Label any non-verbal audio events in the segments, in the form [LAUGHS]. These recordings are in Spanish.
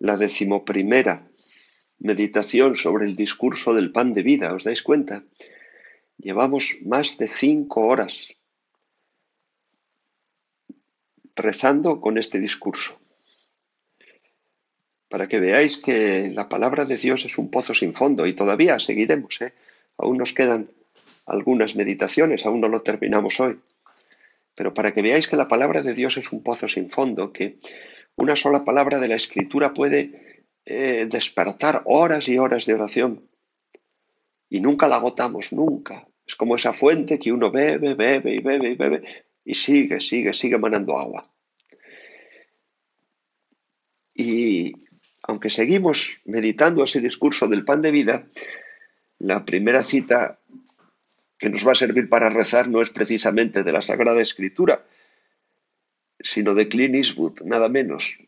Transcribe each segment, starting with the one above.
la decimoprimera meditación sobre el discurso del pan de vida, ¿os dais cuenta? Llevamos más de cinco horas rezando con este discurso, para que veáis que la palabra de Dios es un pozo sin fondo y todavía seguiremos, ¿eh? aún nos quedan algunas meditaciones, aún no lo terminamos hoy, pero para que veáis que la palabra de Dios es un pozo sin fondo, que una sola palabra de la escritura puede eh, despertar horas y horas de oración. Y nunca la agotamos, nunca. Es como esa fuente que uno bebe, bebe y bebe y bebe y sigue, sigue, sigue manando agua. Y aunque seguimos meditando ese discurso del pan de vida, la primera cita que nos va a servir para rezar no es precisamente de la Sagrada Escritura, sino de Clint Eastwood, nada menos,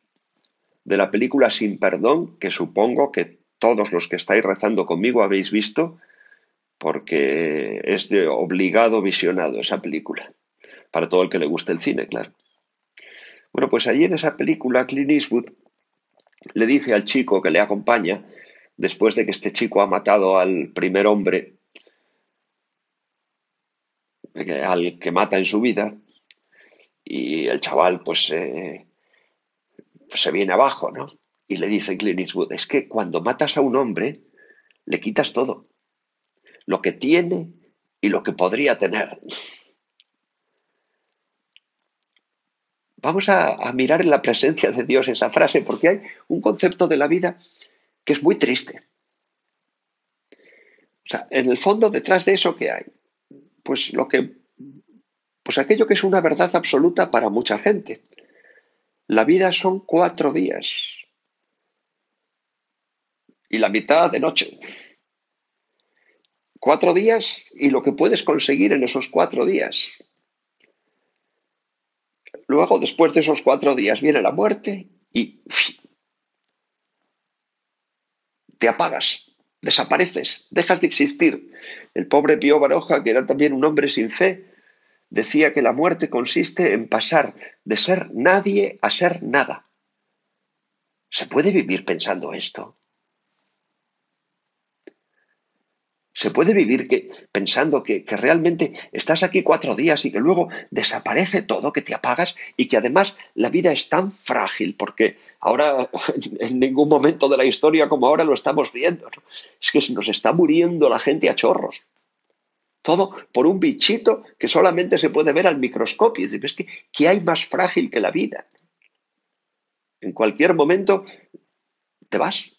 de la película Sin Perdón, que supongo que todos los que estáis rezando conmigo habéis visto, porque es de obligado visionado esa película, para todo el que le guste el cine, claro. Bueno, pues allí en esa película Clint Eastwood le dice al chico que le acompaña, después de que este chico ha matado al primer hombre, al que mata en su vida, y el chaval pues, eh, pues, se viene abajo, ¿no? Y le dice Clint Eastwood, es que cuando matas a un hombre, le quitas todo, lo que tiene y lo que podría tener. Vamos a, a mirar en la presencia de Dios esa frase, porque hay un concepto de la vida que es muy triste. O sea, en el fondo, detrás de eso, ¿qué hay? Pues lo que pues aquello que es una verdad absoluta para mucha gente. La vida son cuatro días y la mitad de noche. Cuatro días y lo que puedes conseguir en esos cuatro días. Luego, después de esos cuatro días, viene la muerte y te apagas, desapareces, dejas de existir. El pobre Pío Baroja, que era también un hombre sin fe, decía que la muerte consiste en pasar de ser nadie a ser nada. ¿Se puede vivir pensando esto? ¿Se puede vivir que, pensando que, que, realmente estás aquí cuatro días y que luego desaparece todo, que te apagas y que además la vida es tan frágil porque ahora [LAUGHS] en ningún momento de la historia como ahora lo estamos viendo? Es que se nos está muriendo la gente a chorros. Todo por un bichito que solamente se puede ver al microscopio. Es decir, que, ¿qué hay más frágil que la vida? En cualquier momento te vas.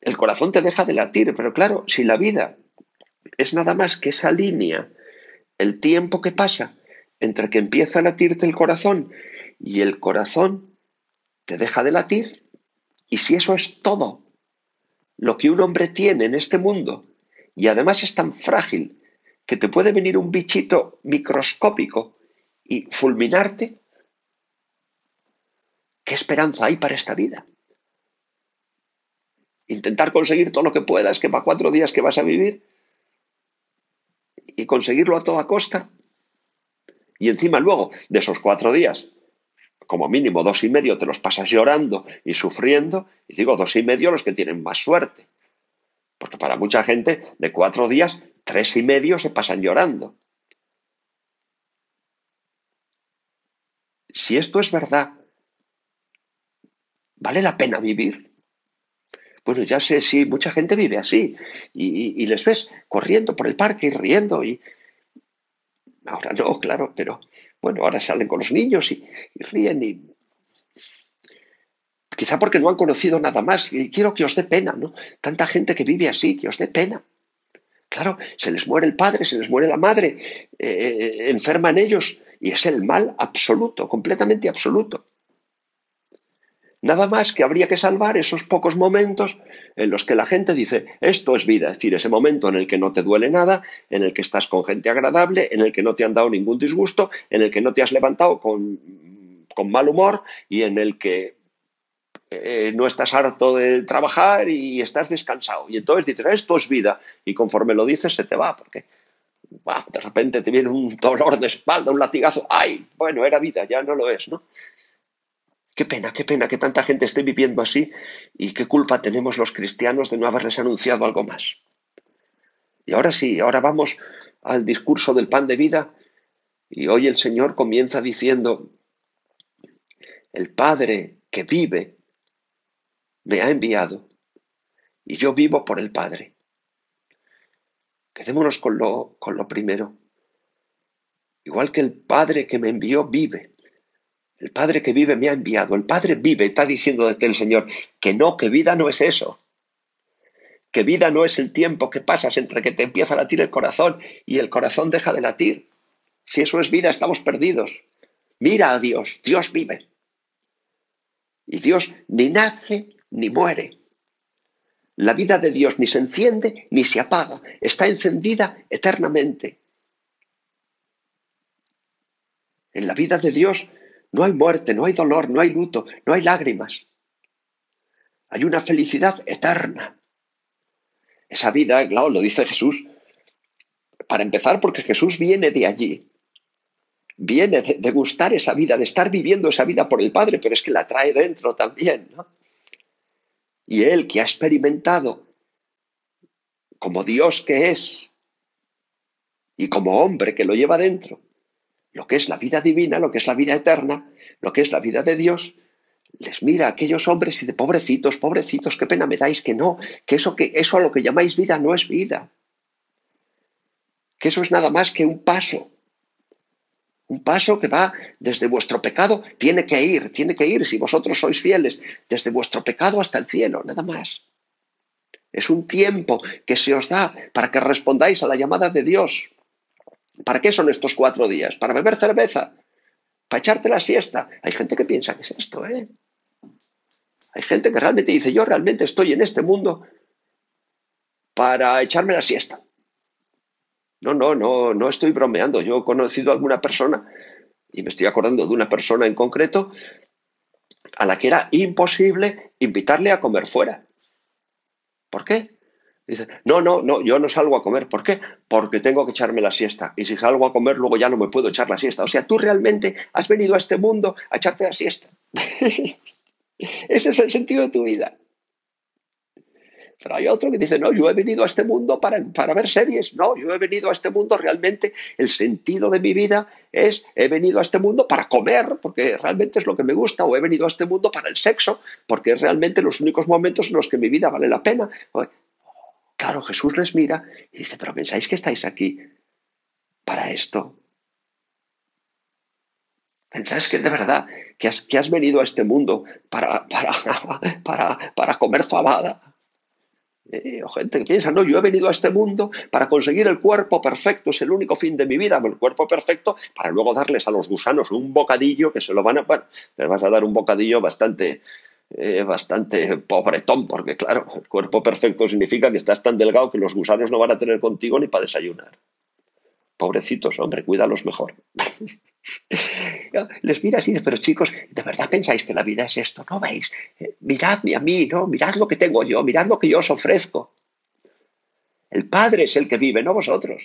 El corazón te deja de latir, pero claro, si la vida es nada más que esa línea, el tiempo que pasa entre que empieza a latirte el corazón y el corazón te deja de latir, y si eso es todo lo que un hombre tiene en este mundo, y además es tan frágil que te puede venir un bichito microscópico y fulminarte, ¿qué esperanza hay para esta vida? Intentar conseguir todo lo que puedas, que para cuatro días que vas a vivir, y conseguirlo a toda costa. Y encima luego, de esos cuatro días, como mínimo dos y medio te los pasas llorando y sufriendo, y digo dos y medio los que tienen más suerte. Porque para mucha gente, de cuatro días tres y medio se pasan llorando. Si esto es verdad, ¿Vale la pena vivir? Bueno, ya sé si mucha gente vive así y, les ves corriendo por el parque y riendo y... Ahora no, claro, pero bueno, ahora salen con los niños y, y ríen y... Quizá porque no han conocido nada más y quiero que os dé pena, ¿no? Tanta gente que vive así, que os dé pena. Claro, se les muere el padre, se les muere la madre, eh, enferman ellos y es el mal absoluto, completamente absoluto. Nada más que habría que salvar esos pocos momentos en los que la gente dice, esto es vida, es decir, ese momento en el que no te duele nada, en el que estás con gente agradable, en el que no te han dado ningún disgusto, en el que no te has levantado con mal humor y en el que eh, no estás harto de trabajar y estás descansado. Y entonces dices, esto es vida. Y conforme lo dices, se te va, porque de repente te viene un dolor de espalda, un latigazo. ¡Ay! Bueno, era vida, ya no lo es, ¿no? Qué pena, qué pena que tanta gente esté viviendo así y qué culpa tenemos los cristianos de no haberles anunciado algo más. Y ahora sí, ahora vamos al discurso del pan de vida y hoy el Señor comienza diciendo, el Padre que vive me ha enviado y yo vivo por el Padre. Quedémonos con lo, con lo primero. Igual que el Padre que me envió vive. El Padre que vive me ha enviado. El Padre vive. Está diciendo desde el Señor que no, que vida no es eso. Que vida no es el tiempo que pasas entre que te empieza a latir el corazón y el corazón deja de latir. Si eso es vida, estamos perdidos. Mira a Dios. Dios vive. Y Dios ni nace ni muere. La vida de Dios ni se enciende ni se apaga, está encendida eternamente. En la vida de Dios no hay muerte, no hay dolor, no hay luto, no hay lágrimas. Hay una felicidad eterna. Esa vida, claro, lo dice Jesús, para empezar porque Jesús viene de allí, viene de, gustar esa vida, de estar viviendo esa vida por el Padre, pero es que la trae dentro también, ¿no? Y él que ha experimentado como Dios que es y como hombre que lo lleva dentro, lo que es la vida divina, lo que es la vida eterna, lo que es la vida de Dios, les mira a aquellos hombres y de pobrecitos, pobrecitos, qué pena me dais que no, que eso que eso a lo que llamáis vida no es vida. Que eso es nada más que un paso un paso que va desde vuestro pecado, tiene que ir, tiene que ir, si vosotros sois fieles, desde vuestro pecado hasta el cielo, nada más. Es un tiempo que se os da para que respondáis a la llamada de Dios. ¿Para qué son estos cuatro días? ¿Para beber cerveza? ¿Para echarte la siesta? Hay gente que piensa que es esto, ¿eh? Hay gente que realmente dice, yo realmente estoy en este mundo para echarme la siesta. No, no, no, no estoy bromeando. Yo he conocido a alguna persona, y me estoy acordando de una persona en concreto, a la que era imposible invitarle a comer fuera. ¿Por qué? Dice, no, no, no, yo no salgo a comer. ¿Por qué? Porque tengo que echarme la siesta. Y si salgo a comer, luego ya no me puedo echar la siesta. O sea, tú realmente has venido a este mundo a echarte la siesta. [LAUGHS] Ese es el sentido de tu vida. Pero hay otro que dice, no, yo he venido a este mundo para, para ver series. No, yo he venido a este mundo realmente, el sentido de mi vida es, he venido a este mundo para comer, porque realmente es lo que me gusta, o he venido a este mundo para el sexo, porque es realmente los únicos momentos en los que mi vida vale la pena. Claro, Jesús les mira y dice, pero pensáis que estáis aquí para esto. ¿Pensáis que de verdad que has, que has venido a este mundo para, para, [LAUGHS] para, para comer fabada? Eh, o gente que piensa, no, yo he venido a este mundo para conseguir el cuerpo perfecto, es el único fin de mi vida, el cuerpo perfecto, para luego darles a los gusanos un bocadillo que se lo van a, bueno, les vas a dar un bocadillo bastante, eh, bastante pobretón, porque claro, el cuerpo perfecto significa que estás tan delgado que los gusanos no van a tener contigo ni para desayunar. Pobrecitos, hombre, cuídalos mejor. [LAUGHS] Les miras y dices, pero chicos, ¿de verdad pensáis que la vida es esto? ¿No veis? Eh, miradme a mí, ¿no? Mirad lo que tengo yo, mirad lo que yo os ofrezco. El Padre es el que vive, no vosotros.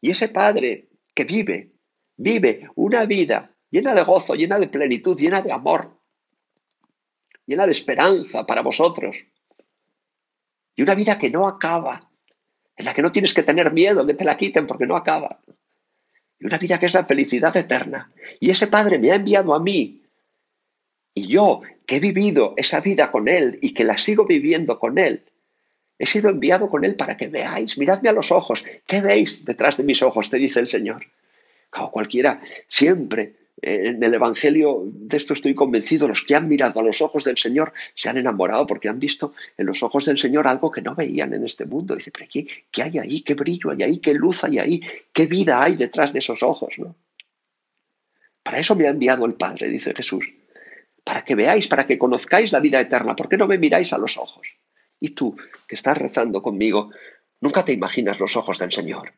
Y ese Padre que vive, vive una vida llena de gozo, llena de plenitud, llena de amor, llena de esperanza para vosotros. Y una vida que no acaba, en la que no tienes que tener miedo que te la quiten porque no acaba. Y una vida que es la felicidad eterna. Y ese Padre me ha enviado a mí. Y yo, que he vivido esa vida con Él y que la sigo viviendo con Él. He sido enviado con Él para que veáis, miradme a los ojos, ¿qué veis detrás de mis ojos? te dice el Señor. Como cualquiera, siempre en el Evangelio, de esto estoy convencido, los que han mirado a los ojos del Señor se han enamorado porque han visto en los ojos del Señor algo que no veían en este mundo. Dice, pero ¿qué, qué hay ahí? ¿Qué brillo hay ahí? ¿Qué luz hay ahí? ¿Qué vida hay detrás de esos ojos? ¿no? Para eso me ha enviado el Padre, dice Jesús. Para que veáis, para que conozcáis la vida eterna. ¿Por qué no me miráis a los ojos? Y tú, que estás rezando conmigo, nunca te imaginas los ojos del Señor.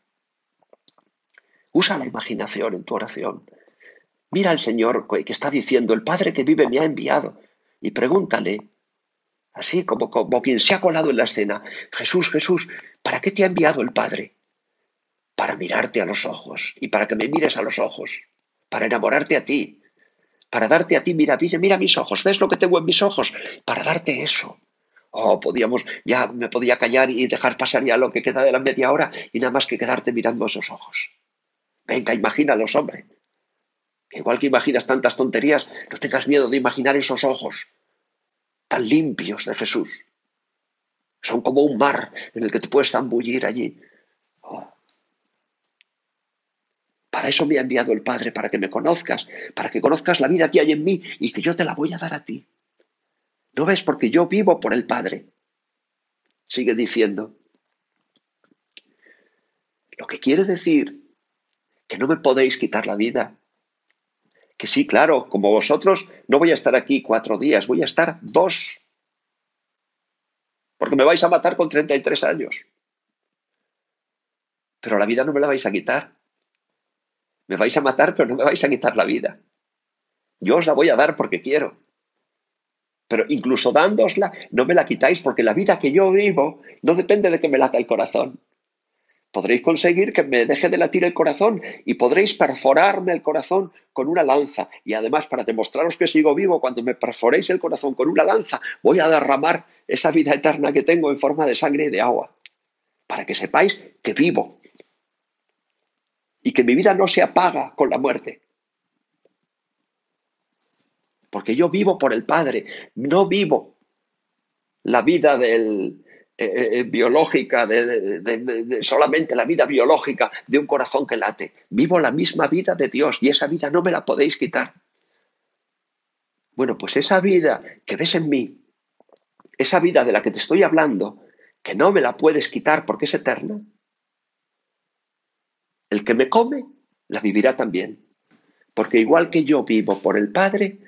Usa la imaginación en tu oración. Mira al Señor que está diciendo, el Padre que vive me ha enviado. Y pregúntale, así como, como quien se ha colado en la escena, Jesús, Jesús, ¿para qué te ha enviado el Padre? Para mirarte a los ojos y para que me mires a los ojos para enamorarte a ti, para darte a ti, mira, mira, mira mis ojos, ¿ves lo que tengo en mis ojos? Para darte eso. Oh, podíamos, ya me podía callar y dejar pasar ya lo que queda de la media hora y nada más que quedarte mirando esos ojos. Venga, imagínalos, hombre. Que igual que imaginas tantas tonterías, no tengas miedo de imaginar esos ojos tan limpios de Jesús. Son como un mar en el que te puedes zambullir allí. Oh, para eso me ha enviado el Padre, para que me conozcas, para que conozcas la vida que hay en mí y que yo te la voy a dar a ti. ¿No ves? Porque yo vivo por el Padre. Sigue diciendo. Lo que quiere decir que no me podéis quitar la vida. Que sí, claro, como vosotros, no voy a estar aquí cuatro días, voy a estar dos. Porque me vais a matar con 33 años. Pero la vida no me la vais a quitar. Me vais a matar, pero no me vais a quitar la vida. Yo os la voy a dar porque quiero. Pero incluso dándosla, no me la quitáis porque la vida que yo vivo no depende de que me lata el corazón. Podréis conseguir que me deje de latir el corazón y podréis perforarme el corazón con una lanza. Y además, para demostraros que sigo vivo, cuando me perforéis el corazón con una lanza, voy a derramar esa vida eterna que tengo en forma de sangre y de agua. Para que sepáis que vivo, y que mi vida no se apaga con la muerte. Porque yo vivo por el Padre, no vivo la vida del, eh, eh, biológica, de, solamente la vida biológica de un corazón que late. Vivo la misma vida de Dios y esa vida no me la podéis quitar. Bueno, pues esa vida que ves en mí, esa vida de la que te estoy hablando, que no me la puedes quitar porque es eterna, el que me come, la vivirá también. Porque igual que yo vivo por el Padre,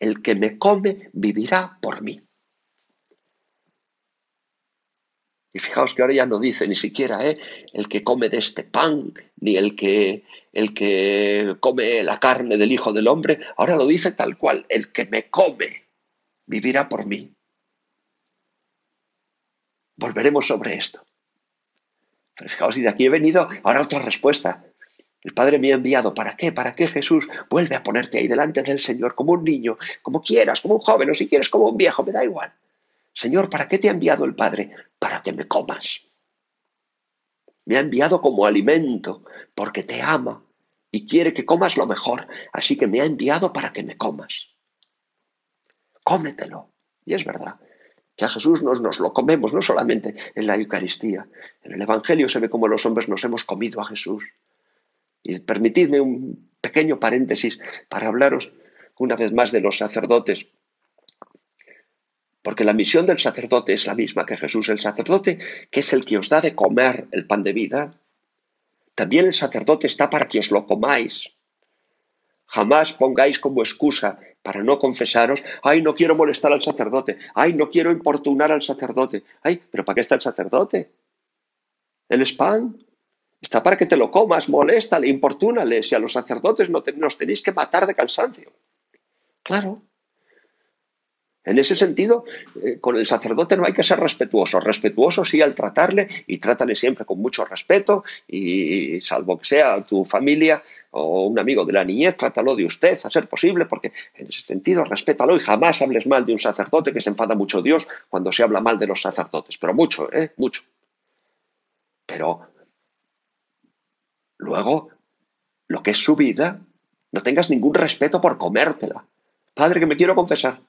el que me come vivirá por mí. Y fijaos que ahora ya no dice ni siquiera ¿eh? el que come de este pan, ni el que, el que come la carne del Hijo del Hombre, ahora lo dice tal cual, el que me come vivirá por mí. Volveremos sobre esto. Pero fijaos, y de aquí he venido ahora otra respuesta. El Padre me ha enviado. ¿Para qué? ¿Para qué Jesús? Vuelve a ponerte ahí delante del Señor como un niño, como quieras, como un joven o si quieres como un viejo, me da igual. Señor, ¿para qué te ha enviado el Padre? Para que me comas. Me ha enviado como alimento, porque te ama y quiere que comas lo mejor. Así que me ha enviado para que me comas. Cómetelo. Y es verdad que a Jesús nos, nos lo comemos, no solamente en la Eucaristía. En el Evangelio se ve cómo los hombres nos hemos comido a Jesús. Y permitidme un pequeño paréntesis para hablaros una vez más de los sacerdotes. Porque la misión del sacerdote es la misma que Jesús. El sacerdote, que es el que os da de comer el pan de vida, también el sacerdote está para que os lo comáis. Jamás pongáis como excusa para no confesaros, ay, no quiero molestar al sacerdote, ay, no quiero importunar al sacerdote, ay, pero ¿para qué está el sacerdote? El spam está para que te lo comas, moléstale, importúnale, si a los sacerdotes no nos tenéis que matar de cansancio. Claro, en ese sentido, eh, con el sacerdote no hay que ser respetuoso. Respetuoso sí al tratarle y trátale siempre con mucho respeto y salvo que sea tu familia o un amigo de la niñez, trátalo de usted a ser posible porque en ese sentido respétalo y jamás hables mal de un sacerdote que se enfada mucho Dios cuando se habla mal de los sacerdotes. Pero mucho, ¿eh? Mucho. Pero luego, lo que es su vida, no tengas ningún respeto por comértela. Padre, que me quiero confesar.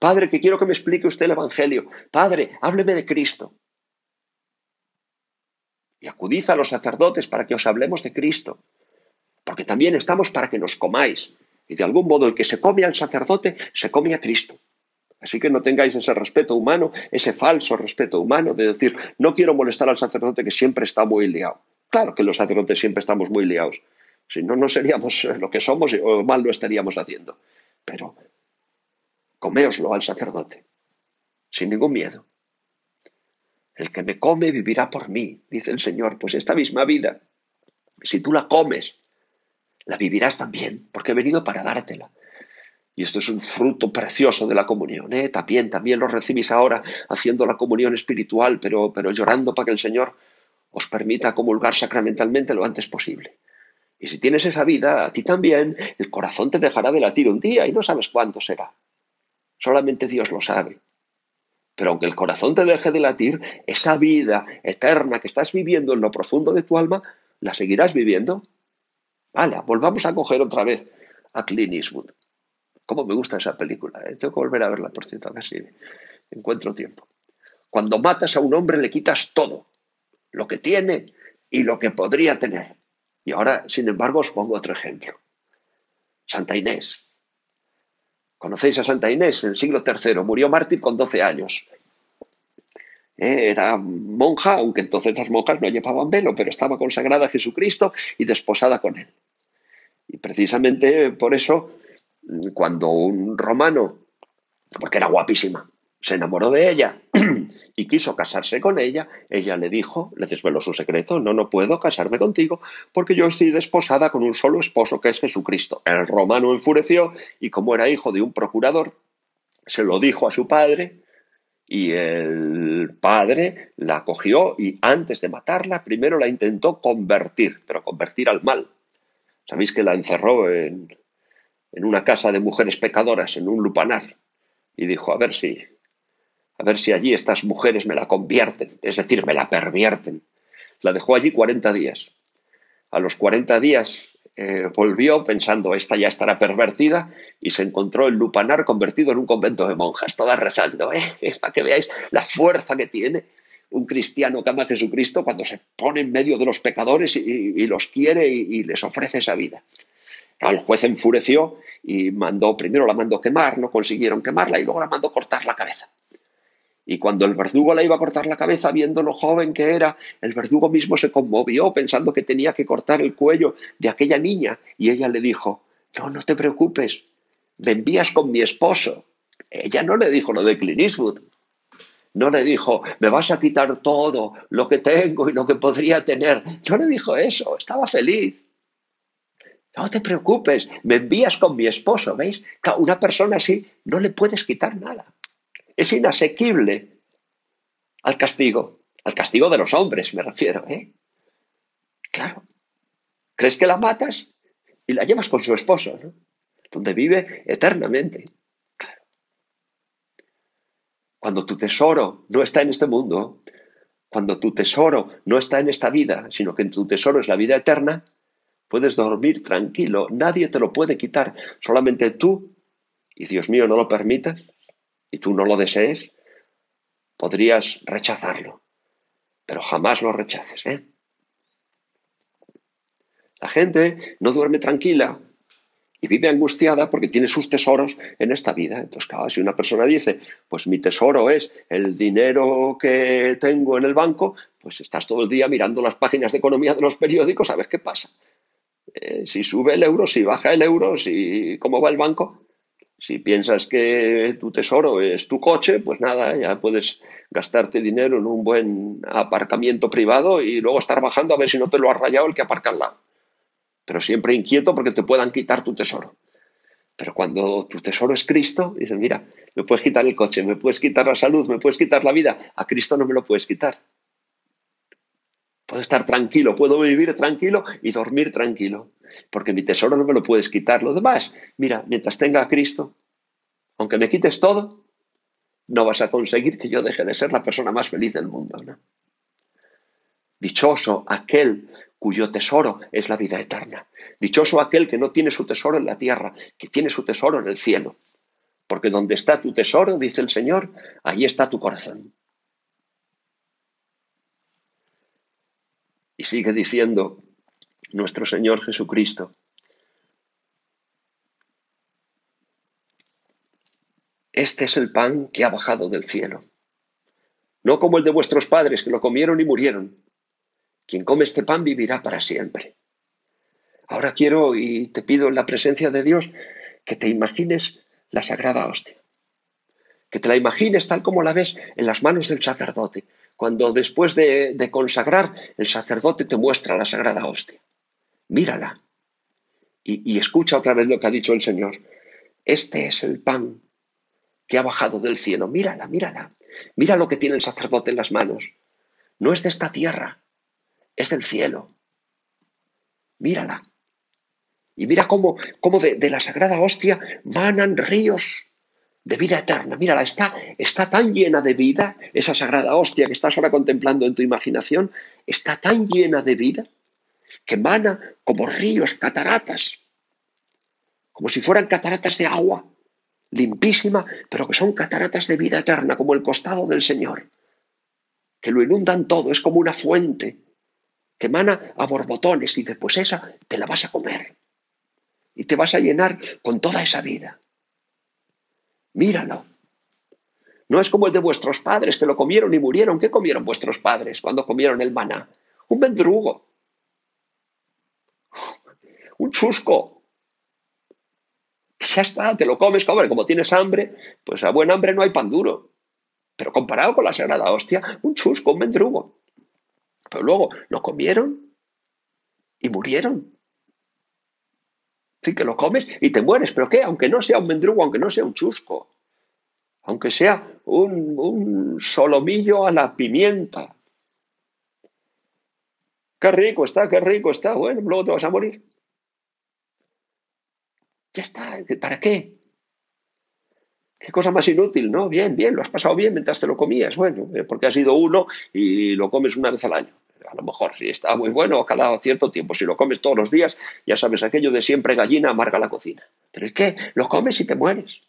Padre, que quiero que me explique usted el Evangelio. Padre, hábleme de Cristo. Y acudid a los sacerdotes para que os hablemos de Cristo. Porque también estamos para que nos comáis. Y de algún modo el que se come al sacerdote, se come a Cristo. Así que no tengáis ese respeto humano, ese falso respeto humano de decir, no quiero molestar al sacerdote que siempre está muy liado. Claro que los sacerdotes siempre estamos muy liados. Si no, no seríamos lo que somos o mal lo estaríamos haciendo. Pero coméoslo al sacerdote, sin ningún miedo. El que me come vivirá por mí, dice el Señor. Pues esta misma vida, si tú la comes, la vivirás también, porque he venido para dártela. Y esto es un fruto precioso de la comunión. ¿eh? También, también lo recibís ahora haciendo la comunión espiritual, pero, pero llorando para que el Señor os permita comulgar sacramentalmente lo antes posible. Y si tienes esa vida, a ti también, el corazón te dejará de latir un día y no sabes cuándo será. Solamente Dios lo sabe. Pero aunque el corazón te deje de latir, esa vida eterna que estás viviendo en lo profundo de tu alma, la seguirás viviendo. Vale, volvamos a coger otra vez a Clint Eastwood. ¿Cómo me gusta esa película? Eh? Tengo que volver a verla, por cierto, a ver si encuentro tiempo. Cuando matas a un hombre le quitas todo, lo que tiene y lo que podría tener. Y ahora, sin embargo, os pongo otro ejemplo. Santa Inés. ¿Conocéis a Santa Inés? En el siglo III murió mártir con 12 años. Eh, era monja, aunque entonces las monjas no llevaban velo, pero estaba consagrada a Jesucristo y desposada con él. Y precisamente por eso cuando un romano, porque era guapísima, se enamoró de ella [CLEARS THROAT] y quiso casarse con ella, ella le dijo, le desveló su secreto, no, no puedo casarme contigo porque yo estoy desposada con un solo esposo que es Jesucristo. El romano enfureció y como era hijo de un procurador, se lo dijo a su padre y el padre la cogió y antes de matarla primero la intentó convertir, pero convertir al mal. Sabéis que la encerró en, en una casa de mujeres pecadoras, en un lupanar, y dijo, a ver si, a ver si allí estas mujeres me la convierten, es decir, me la pervierten. La dejó allí 40 días. A los 40 días eh, volvió pensando, esta ya estará pervertida, y se encontró el lupanar convertido en un convento de monjas, todas rezando, ¿eh? para que veáis la fuerza que tiene un cristiano que ama a Jesucristo cuando se pone en medio de los pecadores y, los quiere y les ofrece esa vida. El juez enfureció y mandó, primero la mandó quemar, no consiguieron quemarla y luego la mandó cortar la cabeza. Y cuando el verdugo la iba a cortar la cabeza, viendo lo joven que era, el verdugo mismo se conmovió pensando que tenía que cortar el cuello de aquella niña. Y ella le dijo, no, no te preocupes, me envías con mi esposo. Ella no le dijo lo de Clint. No le dijo, me vas a quitar todo lo que tengo y lo que podría tener. No le dijo eso, estaba feliz. No te preocupes, me envías con mi esposo, ¿veis? Una persona así no le puedes quitar nada. Es inasequible al castigo, al castigo de los hombres me refiero, ¿eh? Claro. ¿Crees que la matas? Y la llevas con su esposo. Donde vive eternamente. Claro. Cuando tu tesoro no está en este mundo, cuando tu tesoro no está en esta vida, sino que tu tesoro es la vida eterna, Puedes dormir tranquilo, nadie te lo puede quitar, solamente tú, y Dios mío no lo permitas, y tú no lo desees, podrías rechazarlo, pero jamás lo rechaces. ¿eh? La gente no duerme tranquila y vive angustiada porque tiene sus tesoros en esta vida. Entonces, claro, si una persona dice, pues mi tesoro es el dinero que tengo en el banco, pues estás todo el día mirando las páginas de economía de los periódicos a ver qué pasa. Eh, si sube el euro, si baja el euro, si cómo va el banco. Si piensas que tu tesoro es tu coche, pues nada, ya puedes gastarte dinero en un buen aparcamiento privado y luego estar bajando a ver si no te lo ha rayado el que aparca al lado. Pero siempre inquieto porque te puedan quitar tu tesoro. Pero cuando tu tesoro es Cristo, dices, mira, me puedes quitar el coche, me puedes quitar la salud, me puedes quitar la vida, a Cristo no me lo puedes quitar. Puedo estar tranquilo, puedo vivir tranquilo y dormir tranquilo, porque mi tesoro no me lo puedes quitar. Lo demás, mira, mientras tenga a Cristo, aunque me quites todo, no vas a conseguir que yo deje de ser la persona más feliz del mundo. Dichoso aquel cuyo tesoro es la vida eterna. Dichoso aquel que no tiene su tesoro en la tierra, que tiene su tesoro en el cielo. porque donde está tu tesoro, dice el Señor, ahí está tu corazón. Y sigue diciendo nuestro Señor Jesucristo, Este es el pan que ha bajado del cielo. No como el de vuestros padres que lo comieron y murieron. Quien come este pan vivirá para siempre. Ahora quiero y te pido en la presencia de Dios que te imagines la sagrada hostia. Que te la imagines tal como la ves en las manos del sacerdote, cuando después de, consagrar el sacerdote te muestra la sagrada hostia. Mírala y escucha otra vez lo que ha dicho el Señor. Este es el pan que ha bajado del cielo. Mírala, mírala. Mira lo que tiene el sacerdote en las manos. No es de esta tierra, es del cielo. Mírala. Y mira cómo, cómo de, la sagrada hostia manan ríos de vida eterna. Mírala, está, está tan llena de vida, esa sagrada hostia que estás ahora contemplando en tu imaginación, está tan llena de vida que mana como ríos, cataratas, como si fueran cataratas de agua limpísima, pero que son cataratas de vida eterna, como el costado del Señor, que lo inundan todo, es como una fuente que emana a borbotones y después esa te la vas a comer y te vas a llenar con toda esa vida. Míralo. No es como el de vuestros padres que lo comieron y murieron. ¿Qué comieron vuestros padres cuando comieron el maná? Un mendrugo. Un chusco ya está, te lo comes, comer, como tienes hambre, pues a buen hambre no hay pan duro. Pero comparado con la sagrada hostia, un chusco, un mendrugo. Pero luego lo comieron y murieron. Fin, que lo comes y te mueres. ¿Pero qué? Aunque no sea un mendrugo, aunque no sea un chusco, aunque sea un, un solomillo a la pimienta. Qué rico está, qué rico está. Bueno, luego te vas a morir. Ya está, ¿para qué? Qué cosa más inútil, ¿no? Bien, bien, lo has pasado bien mientras te lo comías. Bueno, eh, porque has sido uno y lo comes una vez al año. A lo mejor si está muy bueno cada cierto tiempo. Si lo comes todos los días, ya sabes aquello de siempre gallina amarga la cocina. Pero ¿y qué? Lo comes y te mueres.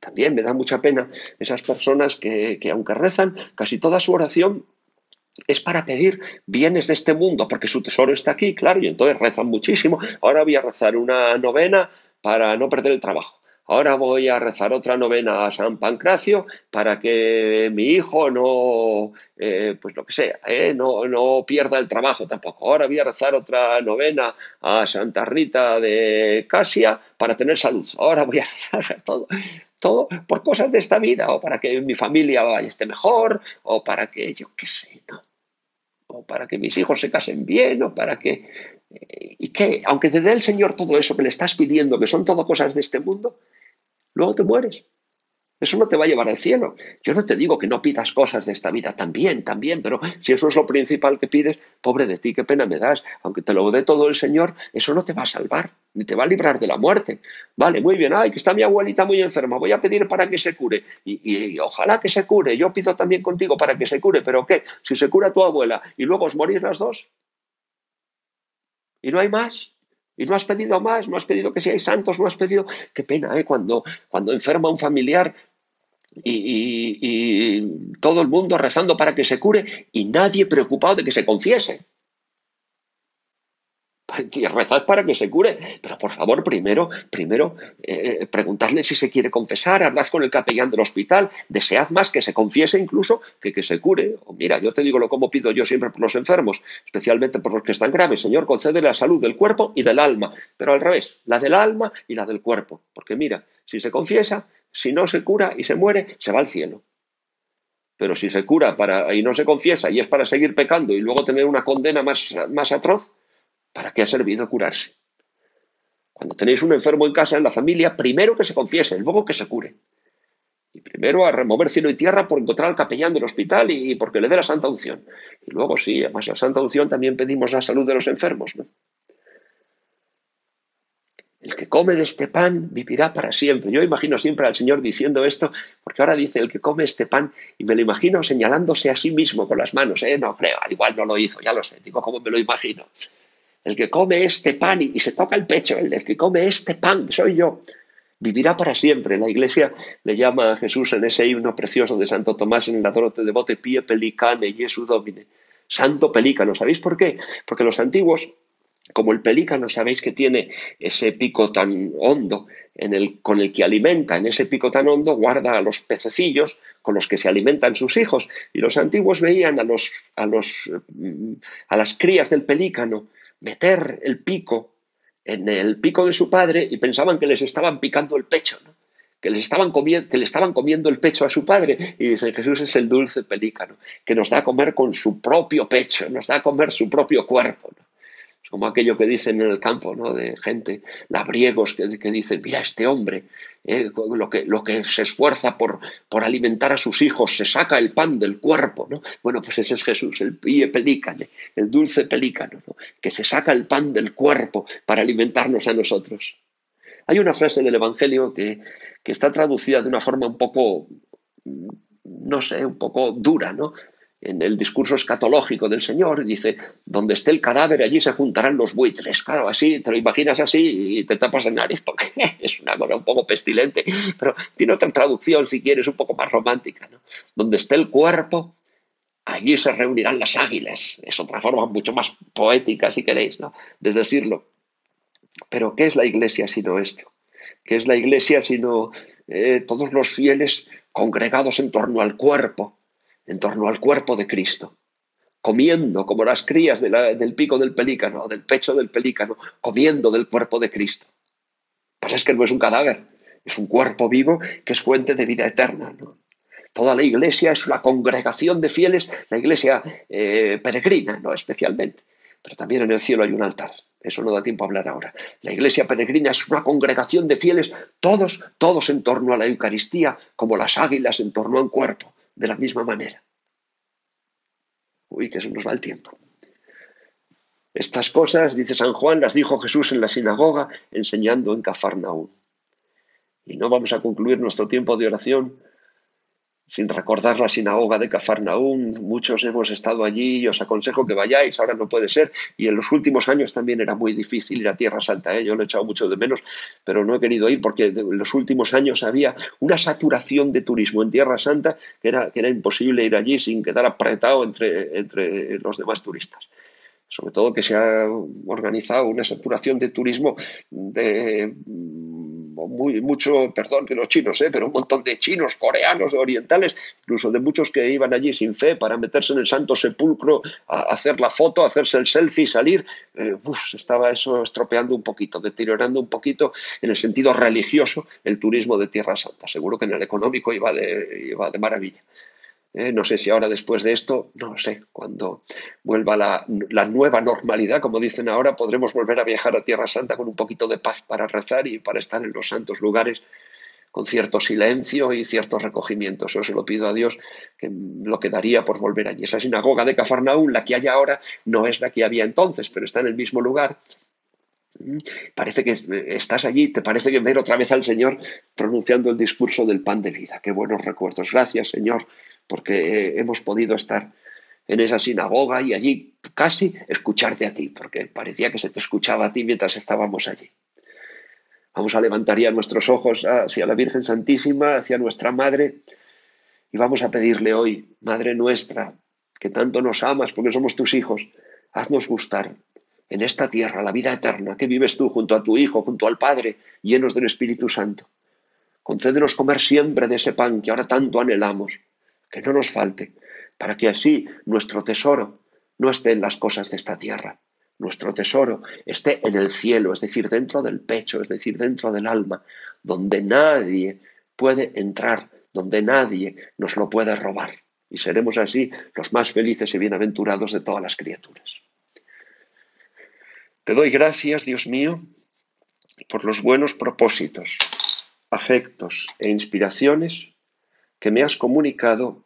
También me da mucha pena esas personas que, que aunque rezan, casi toda su oración es para pedir bienes de este mundo, porque su tesoro está aquí, claro, y entonces rezan muchísimo. Ahora voy a rezar una novena para no perder el trabajo. Ahora voy a rezar otra novena a San Pancracio para que mi hijo no, eh, pues lo que sea, eh, no, no, pierda el trabajo tampoco. Ahora voy a rezar otra novena a Santa Rita de Casia para tener salud. Ahora voy a [LAUGHS] rezar todo, todo por cosas de esta vida, o para que mi familia esté mejor, o para que yo qué sé, ¿no? O para que mis hijos se casen bien, o para que... Eh, ¿Y qué? Aunque te dé el Señor todo eso que le estás pidiendo, que son todo cosas de este mundo, luego te mueres. Eso no te va a llevar al cielo. Yo no te digo que no pidas cosas de esta vida, también, también, pero si eso es lo principal que pides, pobre de ti, qué pena me das. Aunque te lo dé todo el Señor, eso no te va a salvar, ni te va a librar de la muerte. Vale, muy bien, ay, que está mi abuelita muy enferma, voy a pedir para que se cure. Y, ojalá que se cure, yo pido también contigo para que se cure, pero ¿qué? Si se cura tu abuela y luego os morís las dos. ¿Y no hay más? Y no has pedido más, no has pedido que seáis santos, no has pedido. Qué pena, ¿eh? Cuando, cuando enferma un familiar y, y, todo el mundo rezando para que se cure y nadie preocupado de que se confiese [LAUGHS] y rezad para que se cure. Pero por favor, primero, primero eh, preguntadle si se quiere confesar, hablad con el capellán del hospital, desead más que se confiese incluso que que se cure. O mira, yo te digo lo como pido yo siempre por los enfermos, especialmente por los que están graves. Señor, concede la salud del cuerpo y del alma, pero al revés, la del alma y la del cuerpo. Porque mira, si se confiesa, si no se cura y se muere, se va al cielo. Pero si se cura para, y no se confiesa y es para seguir pecando y luego tener una condena más, más atroz, ¿Para qué ha servido curarse? Cuando tenéis un enfermo en casa, en la familia, primero que se confiese, luego que se cure. Y primero a remover cielo y tierra por encontrar al capellán del hospital y porque le dé la santa unción. Y luego sí, además la santa unción también pedimos la salud de los enfermos. El que come de este pan vivirá para siempre. Yo imagino siempre al Señor diciendo esto, porque ahora dice el que come este pan, y me lo imagino señalándose a sí mismo con las manos. ¿eh? No creo, al igual no lo hizo, ya lo sé, digo cómo me lo imagino el que come este pan y, se toca el pecho, el, que come este pan, soy yo. vivirá para siempre. La Iglesia le llama a Jesús en ese himno precioso de Santo Tomás en el Adorote de Bote Pie Pelicane, Jesu Domine. Santo pelícano. ¿Sabéis por qué? Porque los antiguos, como el pelícano, sabéis que tiene ese pico tan hondo con el que alimenta, en ese pico tan hondo guarda a los pececillos con los que se alimentan sus hijos. Y los antiguos veían a, los, a, los, mm, a las crías del pelícano meter el pico en el pico de su padre y pensaban que les estaban picando el pecho, que, les estaban comiendo, que le estaban comiendo el pecho a su padre. Y dicen, Jesús es el dulce pelícano, que nos da a comer con su propio pecho, nos da a comer su propio cuerpo como aquello que dicen en el campo, ¿no? De gente, labriegos, que, que dicen, mira, este hombre, eh, lo, que, lo que se esfuerza por, por alimentar a sus hijos, se saca el pan del cuerpo, ¿no? Bueno, pues ese es Jesús, el pie pelícano, el dulce pelícano, que se saca el pan del cuerpo para alimentarnos a nosotros. Hay una frase del Evangelio que, que está traducida de una forma un poco, no sé, un poco dura, ¿no? En el discurso escatológico del Señor, dice, donde esté el cadáver, allí se juntarán los buitres. Claro, así, te lo imaginas así y te tapas la nariz, porque [LAUGHS] es una cosa un poco pestilente, pero tiene otra traducción, si quieres, un poco más romántica. ¿no? Donde esté el cuerpo, allí se reunirán las águilas. Es otra forma mucho más poética, si queréis, ¿no? de decirlo. Pero, ¿qué es la iglesia sino esto? ¿Qué es la iglesia sino eh, todos los fieles congregados en torno al cuerpo? En torno al cuerpo de Cristo, comiendo como las crías del pico del pelícano del pecho del pelícano, comiendo del cuerpo de Cristo. Pues es que no es un cadáver, es un cuerpo vivo que es fuente de vida eterna. Toda la iglesia es una congregación de fieles, la iglesia eh, peregrina, ¿no? especialmente. Pero también en el cielo hay un altar. Eso no da tiempo a hablar ahora. La iglesia peregrina es una congregación de fieles, todos, todos en torno a la Eucaristía, como las águilas en torno a un cuerpo de la misma manera. Uy, que eso nos va el tiempo. Estas cosas, dice San Juan, las dijo Jesús en la sinagoga, enseñando en Cafarnaúm. Y no vamos a concluir nuestro tiempo de oración sin recordar la sinagoga de Cafarnaúm. Muchos hemos estado allí y os aconsejo que vayáis, ahora no puede ser. Y en los últimos años también era muy difícil ir a Tierra Santa, ¿eh? yo lo he echado mucho de menos, pero no he querido ir porque en los últimos años había una saturación de turismo en Tierra Santa que era, que era imposible ir allí sin quedar apretado entre, entre los demás turistas sobre todo que se ha organizado una saturación de turismo de muy, mucho, perdón que los chinos, ¿eh? pero un montón de chinos, coreanos, orientales, incluso de muchos que iban allí sin fe para meterse en el santo sepulcro, a hacer la foto, hacerse el selfie, salir. Eh, estaba eso estropeando un poquito, deteriorando un poquito en el sentido religioso el turismo de Tierra Santa. Seguro que en el económico iba de, iba de maravilla. ¿Eh? no sé si ahora después de esto, no sé, cuando vuelva la, nueva normalidad, como dicen ahora, podremos volver a viajar a Tierra Santa con un poquito de paz para rezar y para estar en los santos lugares con cierto silencio y cierto recogimiento. Eso se lo pido a Dios, que lo quedaría por volver allí. Esa sinagoga de Cafarnaún, la que hay ahora, no es la que había entonces, pero está en el mismo lugar. Parece que estás allí, te parece que ver otra vez al Señor pronunciando el discurso del pan de vida. Qué buenos recuerdos. Gracias, Señor, porque eh, hemos podido estar en esa sinagoga y allí casi escucharte a ti, porque parecía que se te escuchaba a ti mientras estábamos allí. Vamos a levantar ya nuestros ojos hacia la Virgen Santísima, hacia nuestra Madre, y vamos a pedirle hoy, Madre nuestra, que tanto nos amas porque somos tus hijos, haznos gustar en esta tierra la vida eterna que vives tú junto a tu Hijo, junto al Padre, llenos del Espíritu Santo. Concédenos comer siempre de ese pan que ahora tanto anhelamos que no nos falte, para que así nuestro tesoro no esté en las cosas de esta tierra, nuestro tesoro esté en el cielo, es decir, dentro del pecho, es decir, dentro del alma, donde nadie puede entrar, donde nadie nos lo puede robar. Y seremos así los más felices y bienaventurados de todas las criaturas. Te doy gracias, Dios mío, por los buenos propósitos, afectos e inspiraciones que me has comunicado